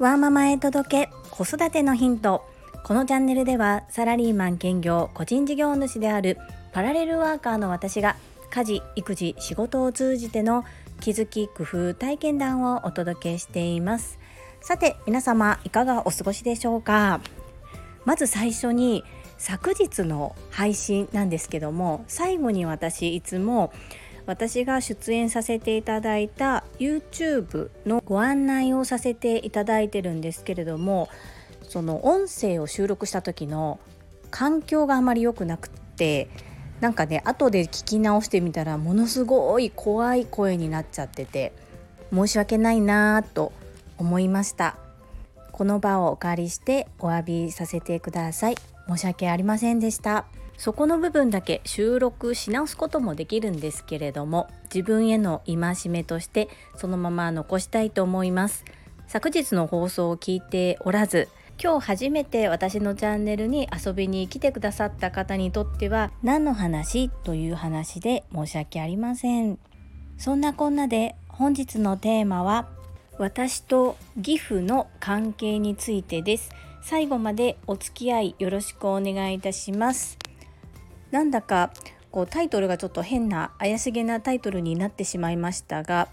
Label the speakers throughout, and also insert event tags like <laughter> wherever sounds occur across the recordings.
Speaker 1: ワーママへ届け子育てのヒント。このチャンネルではサラリーマン兼業個人事業主であるパラレルワーカーの私が家事育児仕事を通じての気づき工夫体験談をお届けしています。さて皆様いかがお過ごしでしょうか？まず最初に昨日の配信なんですけども最後に私いつも私が出演させていただいた YouTube のご案内をさせていただいてるんですけれどもその音声を収録した時の環境があまり良くなくってなんかね後で聞き直してみたらものすごい怖い声になっちゃってて申し訳ないなぁと思いました。この場をお借りしてお詫びさせてください。申し訳ありませんでした。そこの部分だけ収録し直すこともできるんですけれども自分への戒めとしてそのまま残したいと思います。昨日の放送を聞いておらず今日初めて私のチャンネルに遊びに来てくださった方にとっては何の話という話で申し訳ありません。そんなこんなで本日のテーマは私と義父の関係についてです。最後までお付き合いよろしくお願いいたします。なんだかこうタイトルがちょっと変な怪しげなタイトルになってしまいましたが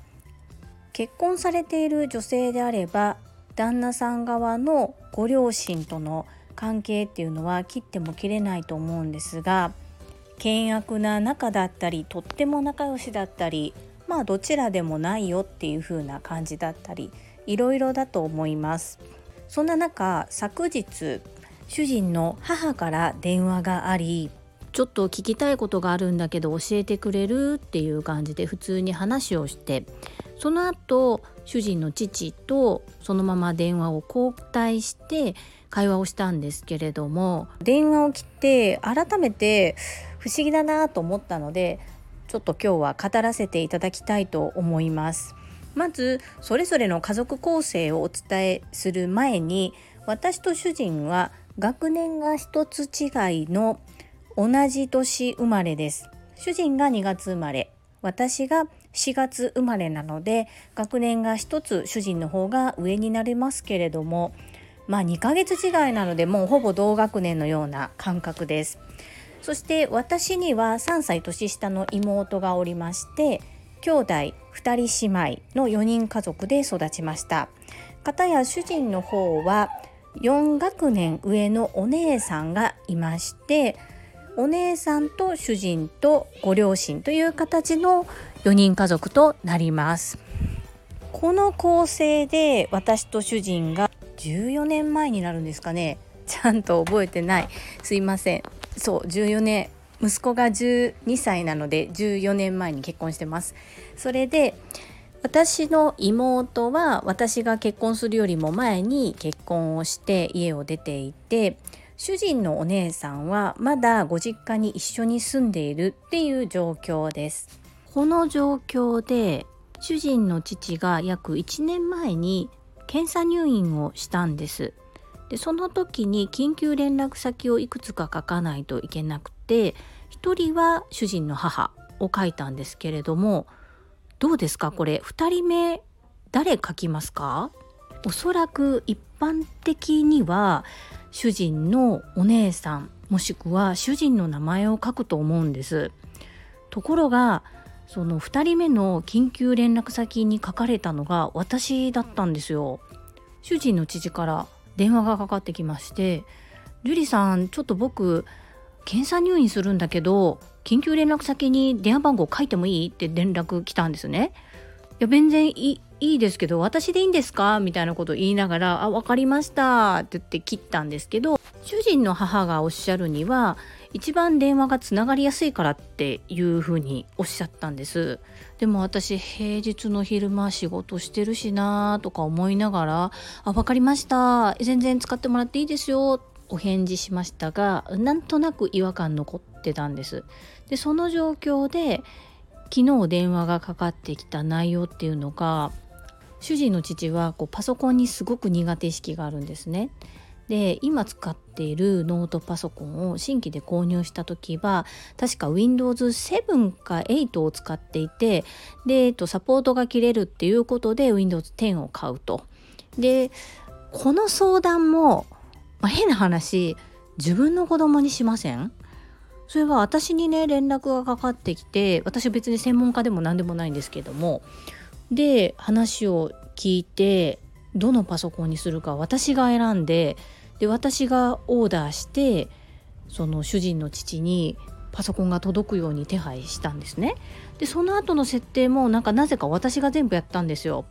Speaker 1: 結婚されている女性であれば旦那さん側のご両親との関係っていうのは切っても切れないと思うんですが険悪な仲だったりとっても仲良しだったりまあどちらでもないよっていう風な感じだったりいろいろだと思います。そんな中昨日主人の母から電話がありちょっと聞きたいことがあるんだけど教えてくれるっていう感じで普通に話をしてその後主人の父とそのまま電話を交代して会話をしたんですけれども電話を切って改めて不思議だなと思ったのでちょっと今日は語らせていただきたいと思います。まずそれぞれの家族構成をお伝えする前に私と主人は学年が一つ違いの同じ年生まれです。主人が2月生まれ私が4月生まれなので学年が1つ主人の方が上になりますけれどもまあ2ヶ月違いなのでもうほぼ同学年のような感覚です。そして私には3歳年下の妹がおりまして兄弟2人姉妹の4人家族で育ちました。片や主人の方は4学年上のお姉さんがいましてお姉さんと主人とご両親という形の4人家族となります。この構成で私と主人が14年前になるんですかね。ちゃんと覚えてない。すいません。そう14年息子が12歳なので14年前に結婚してます。それで私の妹は私が結婚するよりも前に結婚をして家を出ていて主人のお姉さんはまだご実家に一緒に住んでいるっていう状況です。この状況で主人の父が約1年前に検査入院をしたんです。でその時に緊急連絡先をいくつか書かないといけなくて1人は主人の母を書いたんですけれどもどうですか？これ2人目誰書きますか？おそらく一般的には主人のお姉さんもしくは主人の名前を書くと思うんです。ところがその2人目の緊急連絡先に書かれたのが私だったんですよ。主人の父から。電話がかかってきまして「樹里さんちょっと僕検査入院するんだけど緊急連絡先に電話番号書いてもいい?」って連絡来たんですね。いや全然いいいですけど私でいいんですか？みたいなことを言いながら「あ分かりました」って言って切ったんですけど主人の母がおっしゃるには一番電話がつながりやすいからっていうふうにおっしゃったんです。でも私平日の昼間仕事してるしなとか思いながら「あ分かりました。全然使ってもらっていいですよ」お返事しましたがなんとなく違和感残ってたんです。でその状況で昨日電話がかかってきた内容っていうのが主人の父はこうパソコンにすごく苦手意識があるんですね。で今使っているノートパソコンを新規で購入した時は確か Windows7 か8を使っていてで、サポートが切れるっていうことで Windows10 を買うと。でこの相談も、まあ、変な話自分の子供にしません？それは私にね連絡がかかってきて私は別に専門家でも何でもないんですけどもで話を聞いてどのパソコンにするか私が選んでで私がオーダーしてその主人の父にパソコンが届くように手配したんですね。でその後の設定もなんかなぜか私が全部やったんですよ。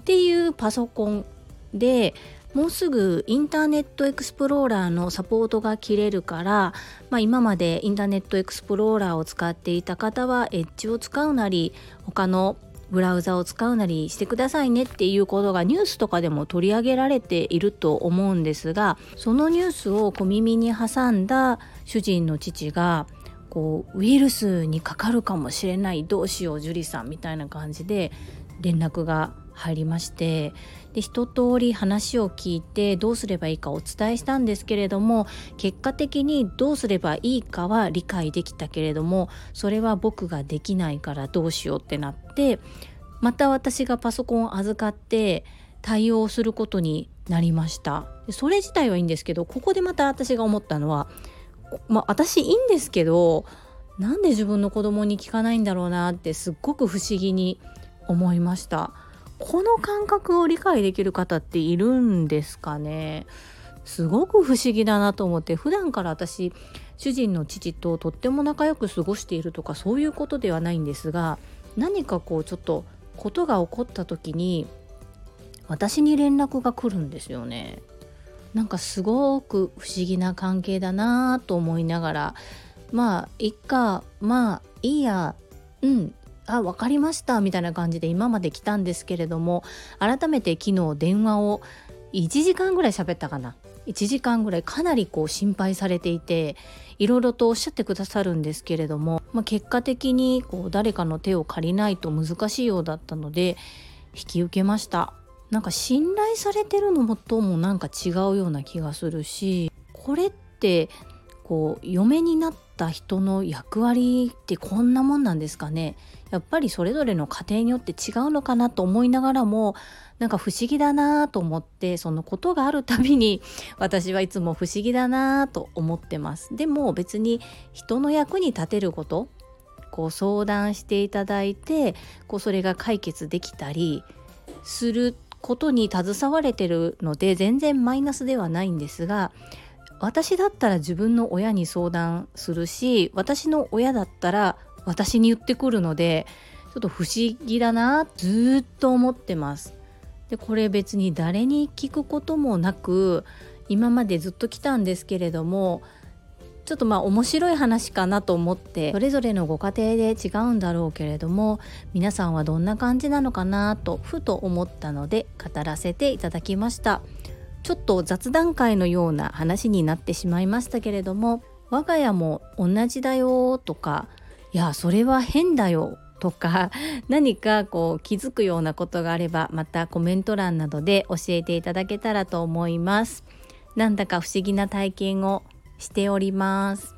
Speaker 1: っていうパソコンでもうすぐインターネットエクスプローラーのサポートが切れるから、まあ、今までインターネットエクスプローラーを使っていた方はエッジを使うなり他のブラウザを使うなりしてくださいねっていうことがニュースとかでも取り上げられていると思うんですがそのニュースを小耳に挟んだ主人の父がこうウイルスにかかるかもしれないどうしよう樹里さんみたいな感じで連絡が入りましてで一通り話を聞いてどうすればいいかお伝えしたんですけれども結果的にどうすればいいかは理解できたけれどもそれは僕ができないからどうしようってなってまた私がパソコンを預かって対応することになりました。それ自体はいいんですけどここでまた私が思ったのはまあ私いいんですけどなんで自分の子供に聞かないんだろうなってすっごく不思議に思いました。この感覚を理解できる方っているんですかね？すごく不思議だなと思って普段から私主人の父ととっても仲良く過ごしているとかそういうことではないんですが何かこうちょっとことが起こった時に私に連絡が来るんですよね。なんかすごく不思議な関係だなと思いながらまあいっかまあいいやうんあ分かりました。みたいな感じで今まで来たんですけれども改めて昨日電話を1時間ぐらい喋ったかな。1時間ぐらいかなりこう心配されていていろいろとおっしゃってくださるんですけれども、まあ、結果的にこう誰かの手を借りないと難しいようだったので引き受けました。なんか信頼されてるのともなんか違うような気がするしこれってこう嫁になった人の役割ってこんなもんなんですかね。やっぱりそれぞれの家庭によって違うのかなと思いながらもなんか不思議だなと思ってそのことがあるたびに私はいつも不思議だなと思ってます。でも別に人の役に立てることこう相談していただいてこうそれが解決できたりすることに携われてるので全然マイナスではないんですが私だったら自分の親に相談するし私の親だったら私に言ってくるのでちょっと不思議だなずっと思ってます。でこれ別に誰に聞くこともなく今までずっと来たんですけれどもちょっとまあ面白い話かなと思ってそれぞれのご家庭で違うんだろうけれども皆さんはどんな感じなのかなとふと思ったので語らせていただきましたちょっと雑談会のような話になってしまいましたけれども我が家も同じだよとかいやそれは変だよとか <laughs> 何かこう気づくようなことがあればまたコメント欄などで教えていただけたらと思います。なんだか不思議な体験をしております。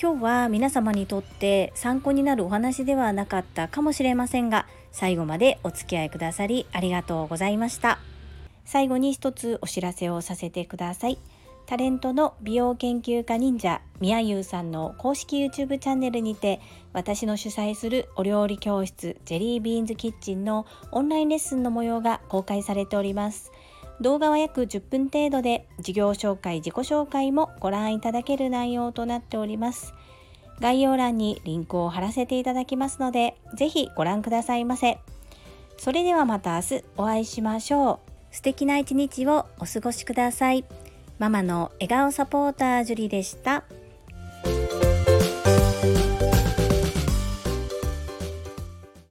Speaker 1: 今日は皆様にとって参考になるお話ではなかったかもしれませんが最後までお付き合いくださりありがとうございました。最後に一つお知らせをさせてください。タレントの美容研究家忍者みやゆうさんの公式 YouTube チャンネルにて私の主催するお料理教室ジェリービーンズキッチンのオンラインレッスンの模様が公開されております。動画は約10分程度で事業紹介自己紹介もご覧いただける内容となっております。概要欄にリンクを貼らせていただきますのでぜひご覧くださいませ。それではまた明日お会いしましょう。素敵な一日をお過ごしください。ママの笑顔サポータージュリでした。